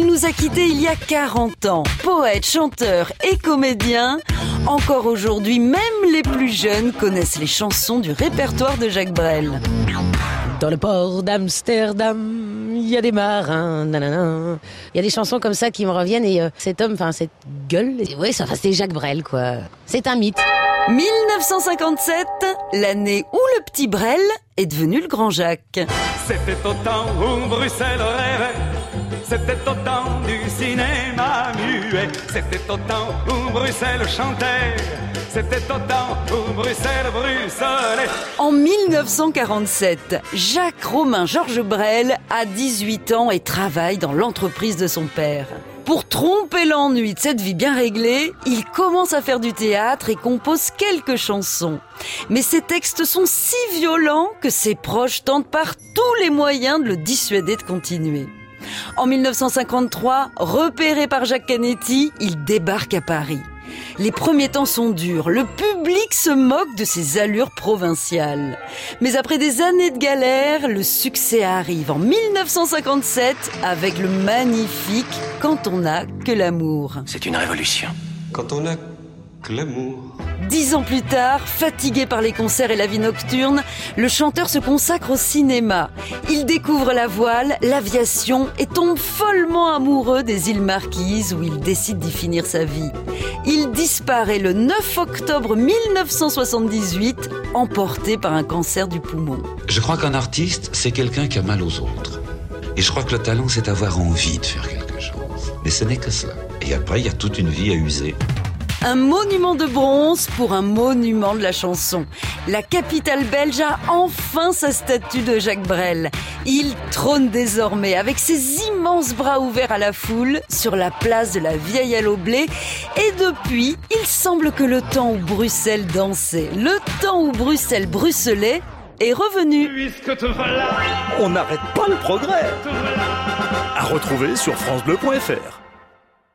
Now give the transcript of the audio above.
Il nous a quittés il y a 40 ans. Poète, chanteur et comédien. Encore aujourd'hui, même les plus jeunes connaissent les chansons du répertoire de Jacques Brel. Dans le port d'Amsterdam, il y a des marins, nanana. Il y a des chansons comme ça qui me reviennent et euh, cet homme, enfin cette gueule, ça, c'est Jacques Brel, quoi. C'est un mythe. 1957, l'année où le petit Brel est devenu le grand Jacques. C'était au temps où Bruxelles rêvait, c'était au temps du cinéma muet, c'était au temps où Bruxelles chantait, c'était au temps où Bruxelles bruxelait. En 1947, Jacques Romain Georges Brel a 18 ans et travaille dans l'entreprise de son père. Pour tromper l'ennui de cette vie bien réglée, il commence à faire du théâtre et compose quelques chansons. Mais ses textes sont si violents que ses proches tentent par tous les moyens de le dissuader de continuer. En 1953, repéré par Jacques Canetti, il débarque à Paris. Les premiers temps sont durs, le public se moque de ses allures provinciales. Mais après des années de galère, le succès arrive en 1957 avec le magnifique Quand on n'a que l'amour. C'est une révolution. Quand on a Dix ans plus tard, fatigué par les concerts et la vie nocturne, le chanteur se consacre au cinéma. Il découvre la voile, l'aviation et tombe follement amoureux des îles Marquises où il décide d'y finir sa vie. Il disparaît le 9 octobre 1978, emporté par un cancer du poumon. Je crois qu'un artiste, c'est quelqu'un qui a mal aux autres. Et je crois que le talent, c'est avoir envie de faire quelque chose. Mais ce n'est que cela. Et après, il y a toute une vie à user. Un monument de bronze pour un monument de la chanson. La capitale belge a enfin sa statue de Jacques Brel. Il trône désormais avec ses immenses bras ouverts à la foule sur la place de la vieille Allo Blé. Et depuis, il semble que le temps où Bruxelles dansait, le temps où Bruxelles bruxelait, est revenu. On n'arrête pas le progrès. À retrouver sur francebleu.fr.